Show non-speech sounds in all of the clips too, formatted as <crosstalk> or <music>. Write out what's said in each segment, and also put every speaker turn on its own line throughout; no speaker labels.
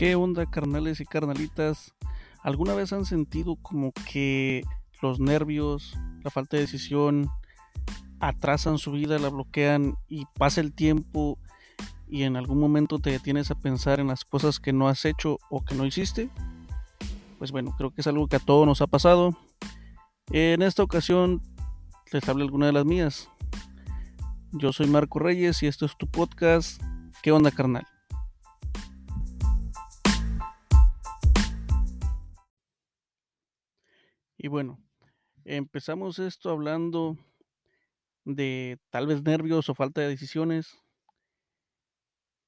¿Qué onda, carnales y carnalitas? ¿Alguna vez han sentido como que los nervios, la falta de decisión, atrasan su vida, la bloquean y pasa el tiempo y en algún momento te detienes a pensar en las cosas que no has hecho o que no hiciste? Pues bueno, creo que es algo que a todos nos ha pasado. En esta ocasión les hablo alguna de las mías. Yo soy Marco Reyes y esto es tu podcast. ¿Qué onda, carnal? Bueno, empezamos esto hablando de tal vez nervios o falta de decisiones.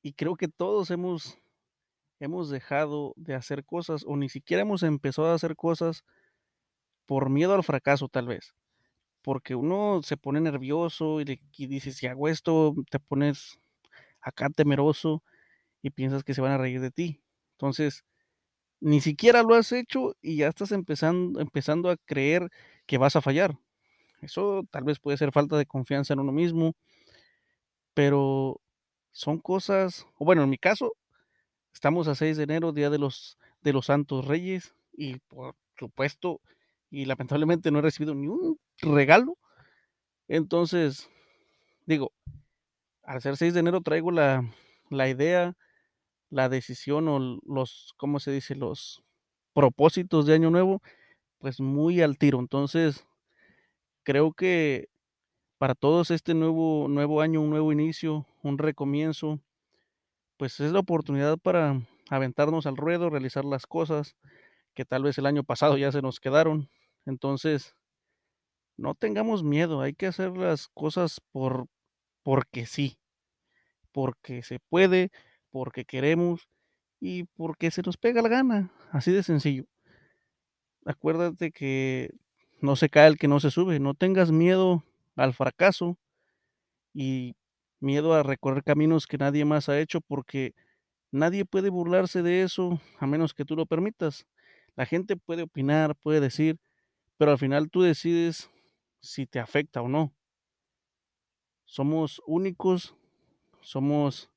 Y creo que todos hemos, hemos dejado de hacer cosas o ni siquiera hemos empezado a hacer cosas por miedo al fracaso tal vez. Porque uno se pone nervioso y, y dice, si hago esto, te pones acá temeroso y piensas que se van a reír de ti. Entonces, ni siquiera lo has hecho y ya estás empezando, empezando a creer que vas a fallar. Eso tal vez puede ser falta de confianza en uno mismo, pero son cosas, o bueno, en mi caso, estamos a 6 de enero, Día de los, de los Santos Reyes, y por supuesto, y lamentablemente no he recibido ni un regalo. Entonces, digo, al ser 6 de enero traigo la, la idea la decisión o los, ¿cómo se dice? Los propósitos de año nuevo, pues muy al tiro. Entonces, creo que para todos este nuevo, nuevo año, un nuevo inicio, un recomienzo, pues es la oportunidad para aventarnos al ruedo, realizar las cosas que tal vez el año pasado ya se nos quedaron. Entonces, no tengamos miedo, hay que hacer las cosas por porque sí, porque se puede, porque queremos y porque se nos pega la gana, así de sencillo. Acuérdate que no se cae el que no se sube, no tengas miedo al fracaso y miedo a recorrer caminos que nadie más ha hecho porque nadie puede burlarse de eso a menos que tú lo permitas. La gente puede opinar, puede decir, pero al final tú decides si te afecta o no. Somos únicos, somos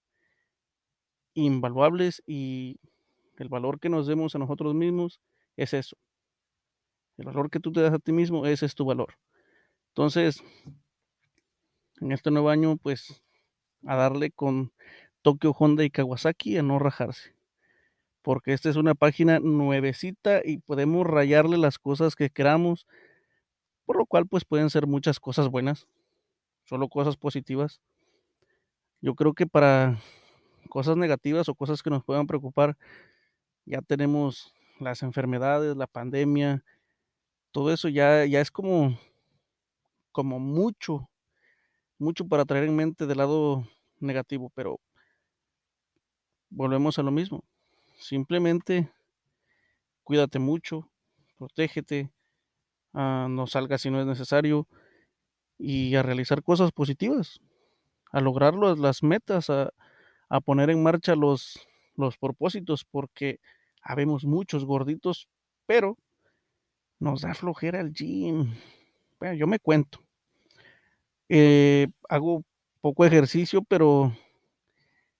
invaluables y el valor que nos demos a nosotros mismos es eso. El valor que tú te das a ti mismo, ese es tu valor. Entonces, en este nuevo año, pues, a darle con Tokio, Honda y Kawasaki a no rajarse. Porque esta es una página nuevecita y podemos rayarle las cosas que queramos, por lo cual, pues, pueden ser muchas cosas buenas, solo cosas positivas. Yo creo que para cosas negativas o cosas que nos puedan preocupar. Ya tenemos las enfermedades, la pandemia, todo eso ya, ya es como, como mucho, mucho para traer en mente del lado negativo, pero volvemos a lo mismo. Simplemente cuídate mucho, protégete, ah, no salgas si no es necesario y a realizar cosas positivas, a lograr las metas, a, a poner en marcha los, los propósitos porque habemos muchos gorditos, pero nos da flojera el gym. Yo me cuento. Eh, hago poco ejercicio, pero,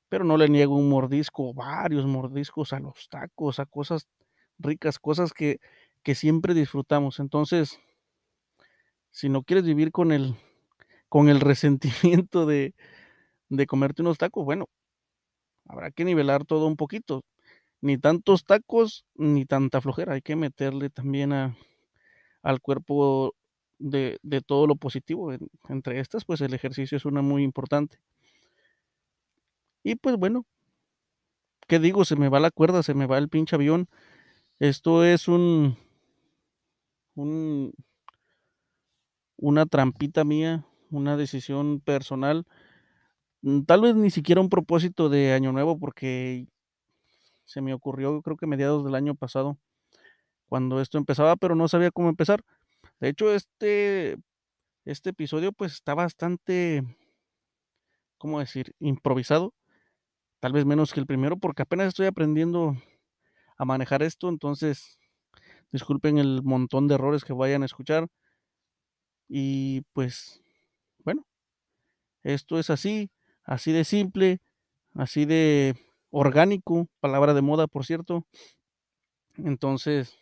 pero no le niego un mordisco, varios mordiscos a los tacos, a cosas ricas, cosas que, que siempre disfrutamos. Entonces, si no quieres vivir con el, con el <laughs> resentimiento de, de comerte unos tacos, bueno, habrá que nivelar todo un poquito. Ni tantos tacos, ni tanta flojera. Hay que meterle también a, al cuerpo de, de, todo lo positivo. Entre estas, pues el ejercicio es una muy importante. Y pues bueno, ¿qué digo? Se me va la cuerda, se me va el pinche avión. Esto es un, un una trampita mía, una decisión personal tal vez ni siquiera un propósito de año nuevo porque se me ocurrió creo que mediados del año pasado cuando esto empezaba, pero no sabía cómo empezar. De hecho, este este episodio pues está bastante ¿cómo decir? improvisado. Tal vez menos que el primero porque apenas estoy aprendiendo a manejar esto, entonces disculpen el montón de errores que vayan a escuchar. Y pues bueno, esto es así así de simple, así de orgánico, palabra de moda, por cierto. Entonces,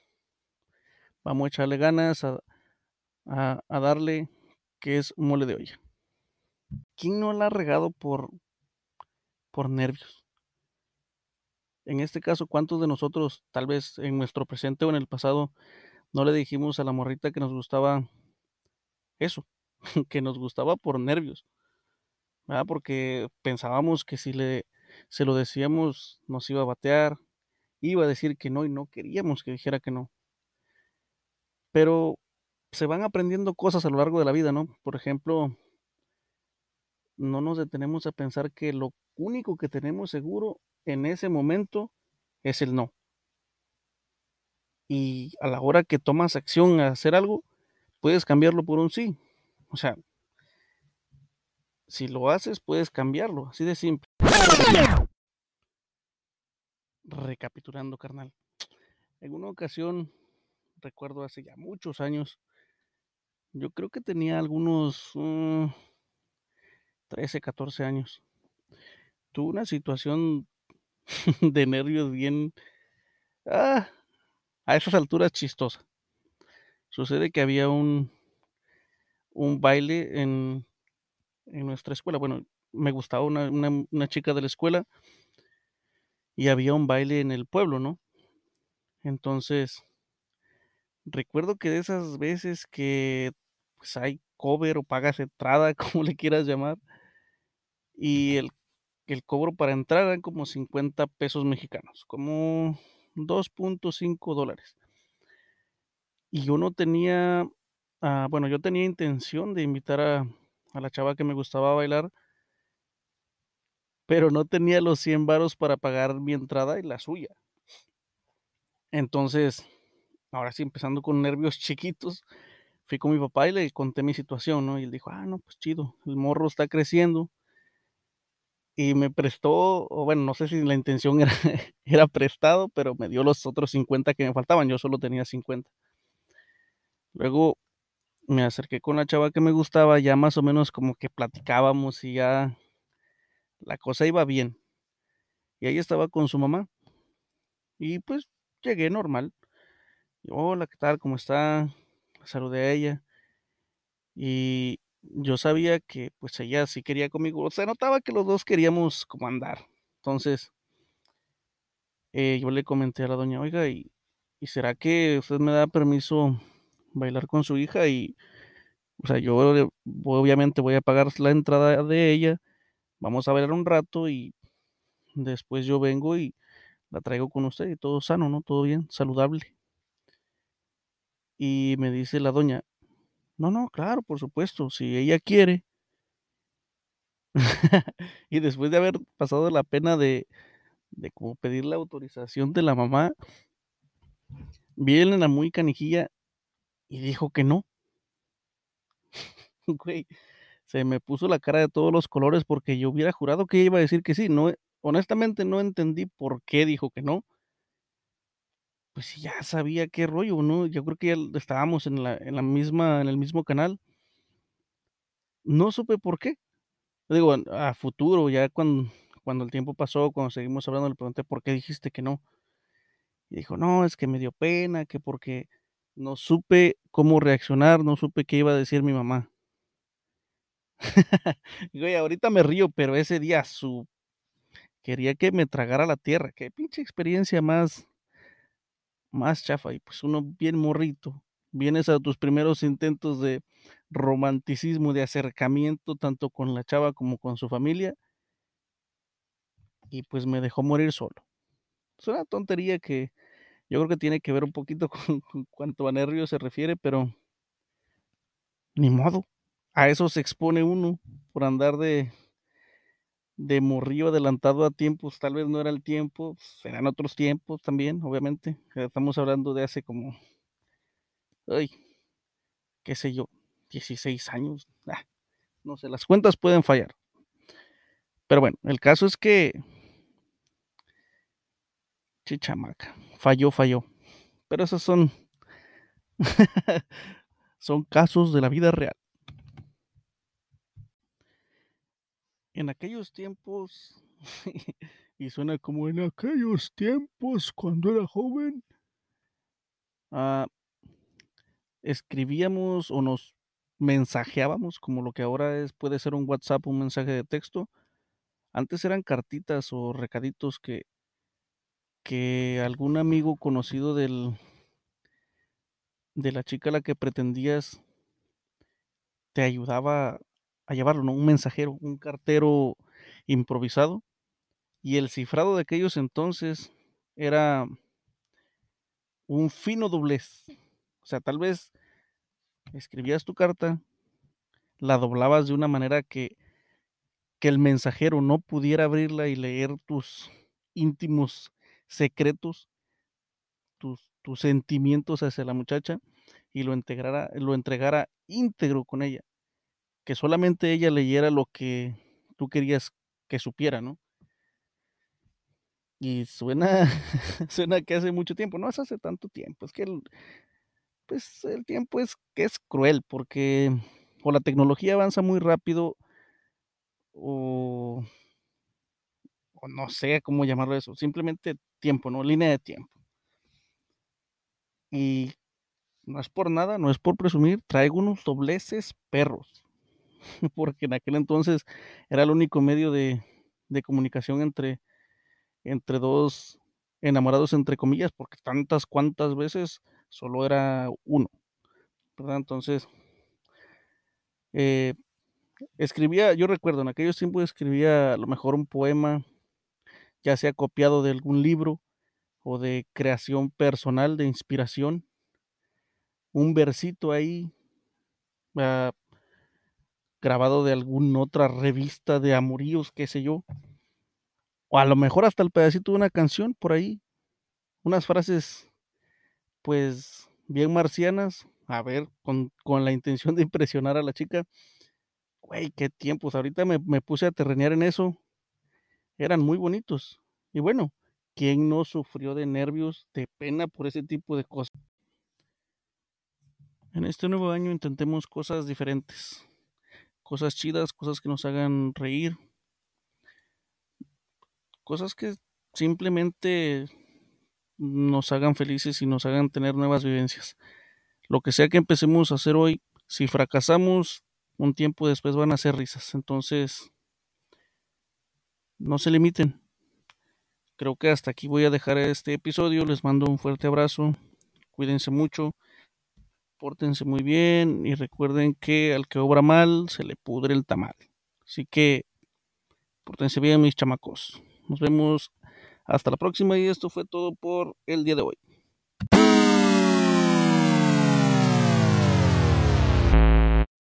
vamos a echarle ganas a, darle que es mole de olla. ¿Quién no la ha regado por, por nervios? En este caso, ¿cuántos de nosotros, tal vez en nuestro presente o en el pasado, no le dijimos a la morrita que nos gustaba eso, <laughs> que nos gustaba por nervios? Porque pensábamos que si le, se lo decíamos nos iba a batear, iba a decir que no y no queríamos que dijera que no. Pero se van aprendiendo cosas a lo largo de la vida, ¿no? Por ejemplo, no nos detenemos a pensar que lo único que tenemos seguro en ese momento es el no. Y a la hora que tomas acción a hacer algo, puedes cambiarlo por un sí. O sea, si lo haces, puedes cambiarlo, así de simple. Recapitulando, carnal. En una ocasión, recuerdo hace ya muchos años, yo creo que tenía algunos 13, mm, 14 años. Tuve una situación <laughs> de nervios bien... Ah, a esas alturas chistosa. Sucede que había un, un baile en, en nuestra escuela. Bueno, me gustaba una, una, chica de la escuela y había un baile en el pueblo, ¿no? Entonces, recuerdo que de esas veces que pues hay cover o pagas entrada, <laughs> como le quieras llamar, y el, el cobro para entrar eran como 50 pesos mexicanos, como 2.5 dólares. Y yo no tenía, ah, bueno, yo tenía intención de invitar a, a la chava que me gustaba bailar, pero no tenía los 100 varos para pagar mi entrada y la suya. Entonces, ahora sí, empezando con nervios chiquitos, fui con mi papá y le conté mi situación, ¿no? Y él dijo, ah, no, pues chido, el morro está creciendo. Y me prestó, o bueno, no sé si la intención era, <laughs> era prestado, pero me dio los otros 50 que me faltaban, yo solo tenía 50. Luego me acerqué con la chava que me gustaba, ya más o menos como que platicábamos y ya la cosa iba bien. Y ahí estaba con su mamá. Y pues llegué normal. Hola, ¿qué tal? ¿Cómo está? Saludé a ella. Y yo sabía que pues ella sí quería conmigo. O sea, notaba que los dos queríamos como andar. Entonces, eh, yo le comenté a la doña, oiga, ¿y, ¿y será que usted me da permiso bailar con su hija y, o sea, yo obviamente voy a pagar la entrada de ella, vamos a bailar un rato y después yo vengo y la traigo con usted y todo sano, ¿no? Todo bien, saludable. Y me dice la doña, no, no, claro, por supuesto, si ella quiere. <laughs> y después de haber pasado la pena de, de como pedir la autorización de la mamá, viene la muy canijilla y dijo que no. <laughs> Güey, se me puso la cara de todos los colores porque yo hubiera jurado que iba a decir que sí. No, honestamente no entendí por qué dijo que no. Pues ya sabía qué rollo, ¿no? Yo creo que ya estábamos en la, en la misma, en el mismo canal. No supe por qué. Digo, a futuro, ya cuando, cuando el tiempo pasó, cuando seguimos hablando, le pregunté por qué dijiste que no. Y dijo, no, es que me dio pena, que porque no supe cómo reaccionar, no supe qué iba a decir mi mamá. <laughs> Güey, ahorita me río, pero ese día su quería que me tragara la tierra. Qué pinche experiencia más más chafa y pues uno bien morrito. Vienes a tus primeros intentos de romanticismo, de acercamiento tanto con la chava como con su familia y pues me dejó morir solo. Es una tontería que yo creo que tiene que ver un poquito <laughs> con, cuanto a nervios se refiere, pero ni modo. A eso se expone uno por andar de, de morrillo adelantado a tiempos. Tal vez no era el tiempo, serán otros tiempos también, obviamente. Estamos hablando de hace como, ay, qué sé yo, 16 años. Ah, no sé, las cuentas pueden fallar. Pero bueno, el caso es que Chichamaca. Falló, falló. Pero esos son. <laughs> son casos de la vida real. En aquellos tiempos, <laughs> y suena como en aquellos tiempos cuando era joven. Ah, escribíamos o nos mensajeábamos como lo que ahora es puede ser un WhatsApp, un mensaje de texto. Antes eran cartitas o recaditos que que algún amigo conocido del de la chica a la que pretendías te ayudaba a llevarlo, ¿no? Un mensajero, un cartero improvisado. Y el cifrado de aquellos entonces era un fino doblez. O sea, tal vez escribías tu carta, la doblabas de una manera que, que el mensajero no pudiera abrirla y leer tus íntimos secretos, tus, tus sentimientos hacia la muchacha y lo entregara, lo entregara íntegro con ella. Que solamente ella leyera lo que tú querías que supiera, ¿no? Y suena, <laughs> suena que hace mucho tiempo, no es hace tanto tiempo, es que el, pues el tiempo es que es cruel porque o la tecnología avanza muy rápido o, no sé cómo llamarlo eso, simplemente tiempo, ¿no? Línea de tiempo. Y no es por nada, no es por presumir, traigo unos dobleces perros, <laughs> porque en aquel entonces era el único medio de, de comunicación entre, entre dos enamorados, entre comillas, porque tantas cuantas veces solo era uno. Entonces, eh, escribía, yo recuerdo, en aquellos tiempos escribía a lo mejor un poema, ya sea copiado de algún libro o de creación personal, de inspiración, un versito ahí, uh, grabado de alguna otra revista de amoríos, qué sé yo, o a lo mejor hasta el pedacito de una canción por ahí, unas frases pues bien marcianas, a ver, con, con la intención de impresionar a la chica. Güey, qué tiempos, ahorita me, me puse a terrenear en eso, eran muy bonitos. Y bueno, ¿quién no sufrió de nervios, de pena por ese tipo de cosas? En este nuevo año intentemos cosas diferentes, cosas chidas, cosas que nos hagan reír, cosas que simplemente nos hagan felices y nos hagan tener nuevas vivencias. Lo que sea que empecemos a hacer hoy, si fracasamos, un tiempo después van a ser risas. Entonces, no se limiten. Creo que hasta aquí voy a dejar este episodio. Les mando un fuerte abrazo. Cuídense mucho. Pórtense muy bien y recuerden que al que obra mal se le pudre el tamal. Así que pórtense bien mis chamacos. Nos vemos hasta la próxima y esto fue todo por el día de hoy.